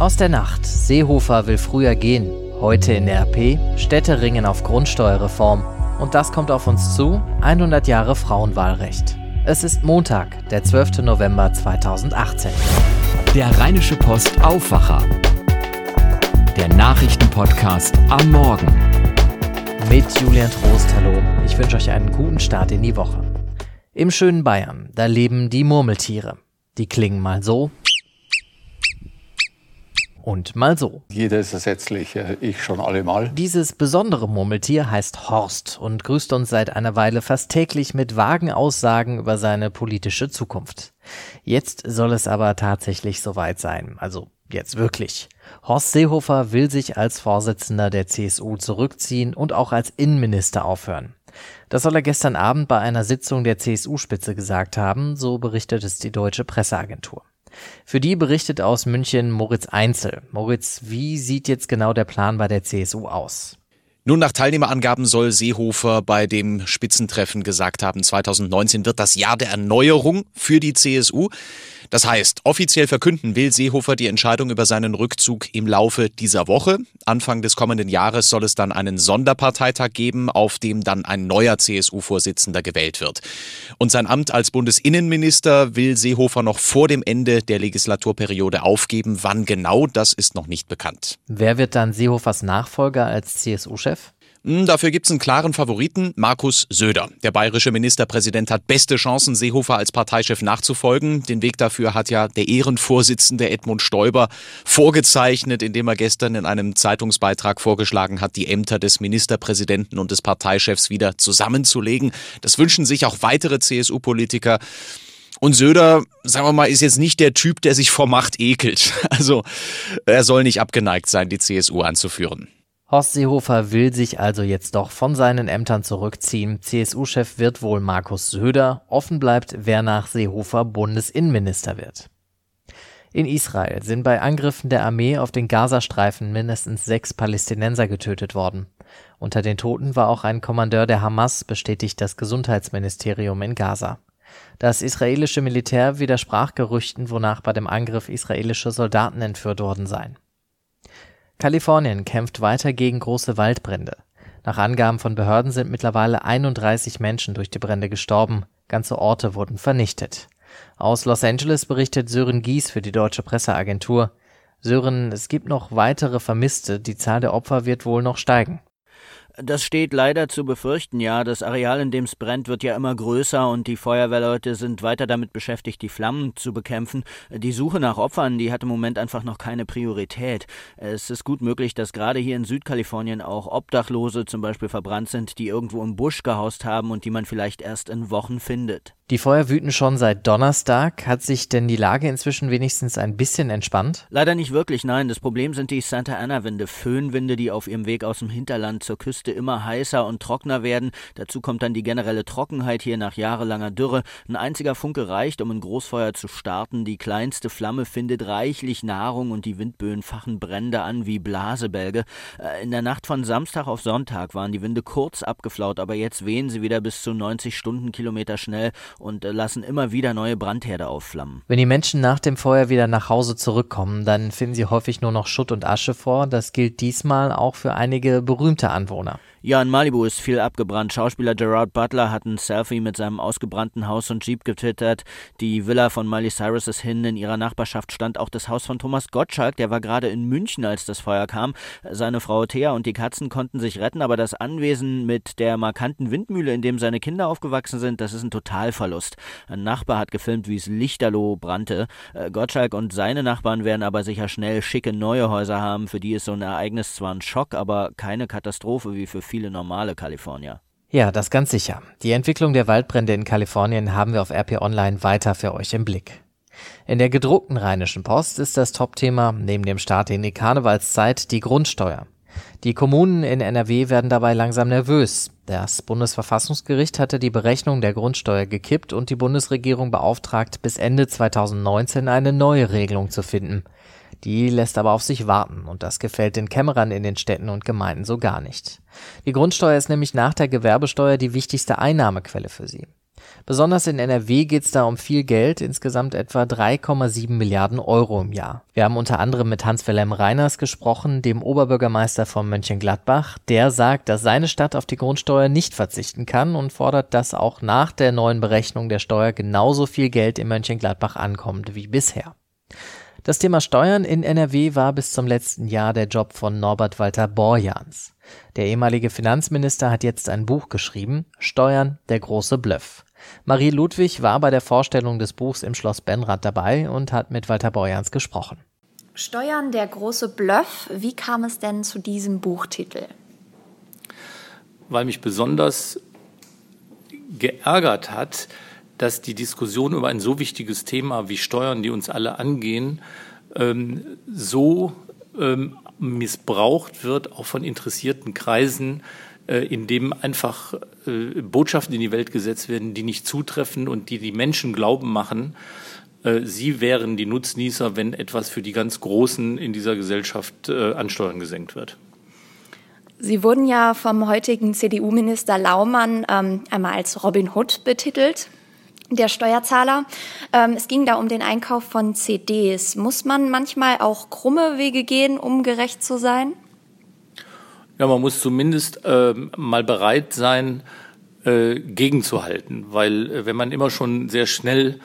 Aus der Nacht. Seehofer will früher gehen. Heute in der RP. Städte ringen auf Grundsteuerreform. Und das kommt auf uns zu. 100 Jahre Frauenwahlrecht. Es ist Montag, der 12. November 2018. Der Rheinische Post Aufwacher. Der Nachrichtenpodcast am Morgen. Mit Julian Trost, hallo. Ich wünsche euch einen guten Start in die Woche. Im schönen Bayern, da leben die Murmeltiere. Die klingen mal so und mal so. Jeder ist ersetzlich, ich schon allemal. Dieses besondere Murmeltier heißt Horst und grüßt uns seit einer Weile fast täglich mit vagen Aussagen über seine politische Zukunft. Jetzt soll es aber tatsächlich soweit sein, also jetzt wirklich. Horst Seehofer will sich als Vorsitzender der CSU zurückziehen und auch als Innenminister aufhören. Das soll er gestern Abend bei einer Sitzung der CSU-Spitze gesagt haben, so berichtet es die deutsche Presseagentur. Für die berichtet aus München Moritz Einzel. Moritz, wie sieht jetzt genau der Plan bei der CSU aus? Nun, nach Teilnehmerangaben soll Seehofer bei dem Spitzentreffen gesagt haben, 2019 wird das Jahr der Erneuerung für die CSU. Das heißt, offiziell verkünden will Seehofer die Entscheidung über seinen Rückzug im Laufe dieser Woche. Anfang des kommenden Jahres soll es dann einen Sonderparteitag geben, auf dem dann ein neuer CSU-Vorsitzender gewählt wird. Und sein Amt als Bundesinnenminister will Seehofer noch vor dem Ende der Legislaturperiode aufgeben. Wann genau, das ist noch nicht bekannt. Wer wird dann Seehofers Nachfolger als CSU-Chef? Hm, dafür gibt es einen klaren Favoriten, Markus Söder. Der bayerische Ministerpräsident hat beste Chancen, Seehofer als Parteichef nachzufolgen. Den Weg dafür hat ja der Ehrenvorsitzende Edmund Stoiber vorgezeichnet, indem er gestern in einem Zeitungsbeitrag vorgeschlagen hat, die Ämter des Ministerpräsidenten und des Parteichefs wieder zusammenzulegen. Das wünschen sich auch weitere CSU-Politiker. Und Söder, sagen wir mal, ist jetzt nicht der Typ, der sich vor Macht ekelt. Also er soll nicht abgeneigt sein, die CSU anzuführen. Horst Seehofer will sich also jetzt doch von seinen Ämtern zurückziehen. CSU-Chef wird wohl Markus Söder. Offen bleibt, wer nach Seehofer Bundesinnenminister wird. In Israel sind bei Angriffen der Armee auf den Gazastreifen mindestens sechs Palästinenser getötet worden. Unter den Toten war auch ein Kommandeur der Hamas, bestätigt das Gesundheitsministerium in Gaza. Das israelische Militär widersprach Gerüchten, wonach bei dem Angriff israelische Soldaten entführt worden seien. Kalifornien kämpft weiter gegen große Waldbrände. Nach Angaben von Behörden sind mittlerweile 31 Menschen durch die Brände gestorben, ganze Orte wurden vernichtet. Aus Los Angeles berichtet Sören Gies für die deutsche Presseagentur. Sören, es gibt noch weitere Vermisste, die Zahl der Opfer wird wohl noch steigen. Das steht leider zu befürchten, ja. Das Areal, in dem es brennt, wird ja immer größer und die Feuerwehrleute sind weiter damit beschäftigt, die Flammen zu bekämpfen. Die Suche nach Opfern, die hat im Moment einfach noch keine Priorität. Es ist gut möglich, dass gerade hier in Südkalifornien auch Obdachlose zum Beispiel verbrannt sind, die irgendwo im Busch gehaust haben und die man vielleicht erst in Wochen findet. Die Feuer wüten schon seit Donnerstag. Hat sich denn die Lage inzwischen wenigstens ein bisschen entspannt? Leider nicht wirklich, nein. Das Problem sind die Santa Ana-Winde, Föhnwinde, die auf ihrem Weg aus dem Hinterland zur Küste immer heißer und trockener werden. Dazu kommt dann die generelle Trockenheit hier nach jahrelanger Dürre. Ein einziger Funke reicht, um ein Großfeuer zu starten. Die kleinste Flamme findet reichlich Nahrung und die Windböen fachen Brände an wie Blasebälge. Äh, in der Nacht von Samstag auf Sonntag waren die Winde kurz abgeflaut, aber jetzt wehen sie wieder bis zu 90 Stundenkilometer schnell und äh, lassen immer wieder neue Brandherde aufflammen. Wenn die Menschen nach dem Feuer wieder nach Hause zurückkommen, dann finden sie häufig nur noch Schutt und Asche vor. Das gilt diesmal auch für einige berühmte Anwohner. Ja, in Malibu ist viel abgebrannt. Schauspieler Gerard Butler hat ein Selfie mit seinem ausgebrannten Haus und Jeep getwittert. Die Villa von Miley Cyrus ist hin. In ihrer Nachbarschaft stand auch das Haus von Thomas Gottschalk. Der war gerade in München, als das Feuer kam. Seine Frau Thea und die Katzen konnten sich retten, aber das Anwesen mit der markanten Windmühle, in dem seine Kinder aufgewachsen sind, das ist ein Totalverlust. Ein Nachbar hat gefilmt, wie es lichterloh brannte. Äh, Gottschalk und seine Nachbarn werden aber sicher schnell schicke neue Häuser haben. Für die ist so ein Ereignis zwar ein Schock, aber keine Katastrophe wie für viele normale Kalifornier. Ja, das ganz sicher. Die Entwicklung der Waldbrände in Kalifornien haben wir auf RP Online weiter für euch im Blick. In der gedruckten Rheinischen Post ist das Topthema neben dem Start in die Karnevalszeit die Grundsteuer. Die Kommunen in NRW werden dabei langsam nervös. Das Bundesverfassungsgericht hatte die Berechnung der Grundsteuer gekippt und die Bundesregierung beauftragt, bis Ende 2019 eine neue Regelung zu finden. Die lässt aber auf sich warten und das gefällt den Kämmerern in den Städten und Gemeinden so gar nicht. Die Grundsteuer ist nämlich nach der Gewerbesteuer die wichtigste Einnahmequelle für sie. Besonders in NRW geht es da um viel Geld, insgesamt etwa 3,7 Milliarden Euro im Jahr. Wir haben unter anderem mit Hans-Wilhelm Reiners gesprochen, dem Oberbürgermeister von Mönchengladbach. Der sagt, dass seine Stadt auf die Grundsteuer nicht verzichten kann und fordert, dass auch nach der neuen Berechnung der Steuer genauso viel Geld in Mönchengladbach ankommt wie bisher. Das Thema Steuern in NRW war bis zum letzten Jahr der Job von Norbert Walter Borjans. Der ehemalige Finanzminister hat jetzt ein Buch geschrieben, Steuern, der große Bluff. Marie Ludwig war bei der Vorstellung des Buchs im Schloss Benrath dabei und hat mit Walter Borjans gesprochen. Steuern, der große Bluff, wie kam es denn zu diesem Buchtitel? Weil mich besonders geärgert hat, dass die Diskussion über ein so wichtiges Thema wie Steuern, die uns alle angehen, ähm, so ähm, missbraucht wird, auch von interessierten Kreisen, äh, in dem einfach äh, Botschaften in die Welt gesetzt werden, die nicht zutreffen und die die Menschen glauben machen, äh, sie wären die Nutznießer, wenn etwas für die ganz Großen in dieser Gesellschaft an Steuern gesenkt wird. Sie wurden ja vom heutigen CDU-Minister Laumann ähm, einmal als Robin Hood betitelt der Steuerzahler. Ähm, es ging da um den Einkauf von CDs. Muss man manchmal auch krumme Wege gehen, um gerecht zu sein? Ja, man muss zumindest äh, mal bereit sein, äh, gegenzuhalten, weil äh, wenn man immer schon sehr schnell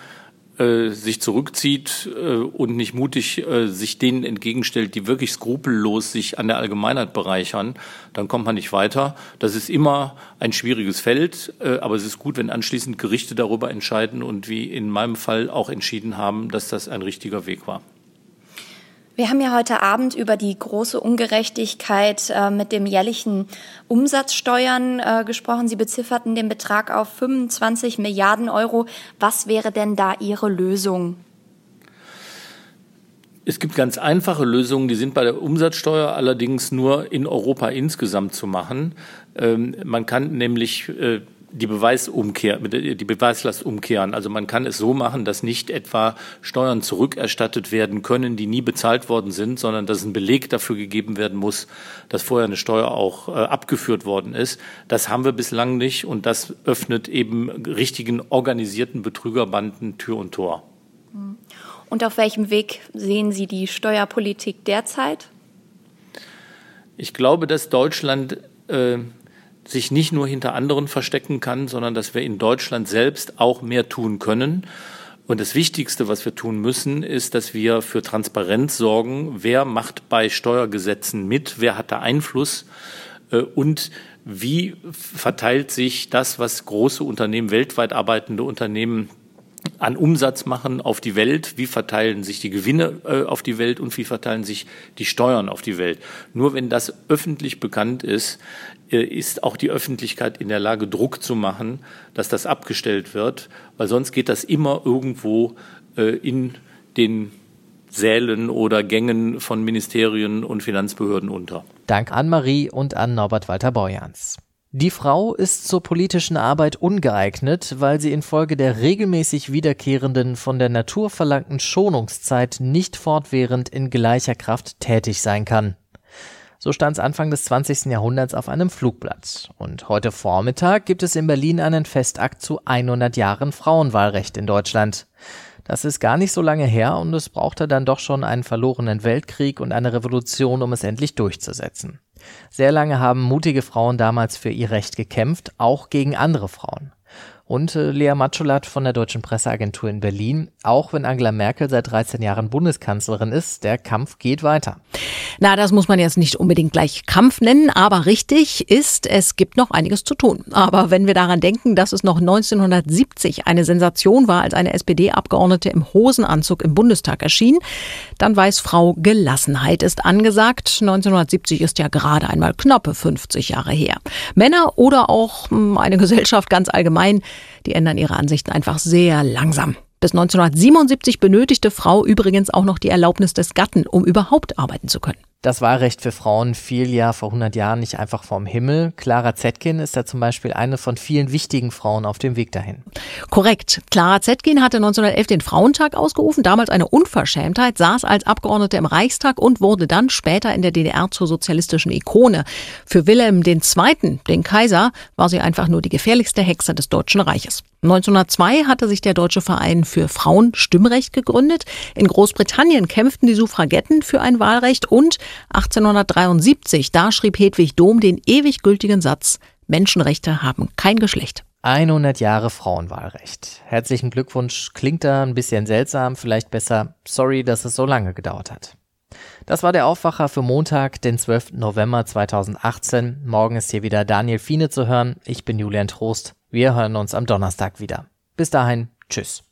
äh, sich zurückzieht äh, und nicht mutig äh, sich denen entgegenstellt, die wirklich skrupellos sich an der Allgemeinheit bereichern, dann kommt man nicht weiter. Das ist immer ein schwieriges Feld, äh, aber es ist gut, wenn anschließend Gerichte darüber entscheiden und wie in meinem Fall auch entschieden haben, dass das ein richtiger Weg war. Wir haben ja heute Abend über die große Ungerechtigkeit äh, mit dem jährlichen Umsatzsteuern äh, gesprochen. Sie bezifferten den Betrag auf 25 Milliarden Euro. Was wäre denn da Ihre Lösung? Es gibt ganz einfache Lösungen, die sind bei der Umsatzsteuer allerdings nur in Europa insgesamt zu machen. Ähm, man kann nämlich äh, die Beweisumkehr, die Beweislast umkehren. Also man kann es so machen, dass nicht etwa Steuern zurückerstattet werden können, die nie bezahlt worden sind, sondern dass ein Beleg dafür gegeben werden muss, dass vorher eine Steuer auch äh, abgeführt worden ist. Das haben wir bislang nicht und das öffnet eben richtigen organisierten Betrügerbanden Tür und Tor. Und auf welchem Weg sehen Sie die Steuerpolitik derzeit? Ich glaube, dass Deutschland äh, sich nicht nur hinter anderen verstecken kann, sondern dass wir in Deutschland selbst auch mehr tun können. Und das Wichtigste, was wir tun müssen, ist, dass wir für Transparenz sorgen. Wer macht bei Steuergesetzen mit? Wer hat da Einfluss? Äh, und wie verteilt sich das, was große Unternehmen, weltweit arbeitende Unternehmen an Umsatz machen auf die Welt, wie verteilen sich die Gewinne äh, auf die Welt und wie verteilen sich die Steuern auf die Welt. Nur wenn das öffentlich bekannt ist, äh, ist auch die Öffentlichkeit in der Lage, Druck zu machen, dass das abgestellt wird, weil sonst geht das immer irgendwo äh, in den Sälen oder Gängen von Ministerien und Finanzbehörden unter. Dank an Marie und an Norbert Walter Borjans. Die Frau ist zur politischen Arbeit ungeeignet, weil sie infolge der regelmäßig wiederkehrenden von der Natur verlangten Schonungszeit nicht fortwährend in gleicher Kraft tätig sein kann. So stand es Anfang des 20. Jahrhunderts auf einem Flugblatt. Und heute Vormittag gibt es in Berlin einen Festakt zu 100 Jahren Frauenwahlrecht in Deutschland. Das ist gar nicht so lange her und es brauchte dann doch schon einen verlorenen Weltkrieg und eine Revolution, um es endlich durchzusetzen. Sehr lange haben mutige Frauen damals für ihr Recht gekämpft, auch gegen andere Frauen. Und äh, Lea Matschulat von der Deutschen Presseagentur in Berlin. Auch wenn Angela Merkel seit 13 Jahren Bundeskanzlerin ist, der Kampf geht weiter. Na, das muss man jetzt nicht unbedingt gleich Kampf nennen, aber richtig ist, es gibt noch einiges zu tun. Aber wenn wir daran denken, dass es noch 1970 eine Sensation war, als eine SPD-Abgeordnete im Hosenanzug im Bundestag erschien, dann weiß Frau Gelassenheit ist angesagt. 1970 ist ja gerade einmal knappe 50 Jahre her. Männer oder auch hm, eine Gesellschaft ganz allgemein die ändern ihre Ansichten einfach sehr langsam. Bis 1977 benötigte Frau übrigens auch noch die Erlaubnis des Gatten, um überhaupt arbeiten zu können. Das Wahlrecht für Frauen fiel ja vor 100 Jahren nicht einfach vom Himmel. Clara Zetkin ist da zum Beispiel eine von vielen wichtigen Frauen auf dem Weg dahin. Korrekt. Clara Zetkin hatte 1911 den Frauentag ausgerufen, damals eine Unverschämtheit, saß als Abgeordnete im Reichstag und wurde dann später in der DDR zur sozialistischen Ikone. Für Wilhelm II., den Kaiser, war sie einfach nur die gefährlichste Hexe des Deutschen Reiches. 1902 hatte sich der Deutsche Verein für Frauenstimmrecht gegründet. In Großbritannien kämpften die Suffragetten für ein Wahlrecht und 1873, da schrieb Hedwig Dohm den ewig gültigen Satz, Menschenrechte haben kein Geschlecht. 100 Jahre Frauenwahlrecht. Herzlichen Glückwunsch. Klingt da ein bisschen seltsam, vielleicht besser. Sorry, dass es so lange gedauert hat. Das war der Aufwacher für Montag, den 12. November 2018. Morgen ist hier wieder Daniel Fiene zu hören. Ich bin Julian Trost. Wir hören uns am Donnerstag wieder. Bis dahin, tschüss.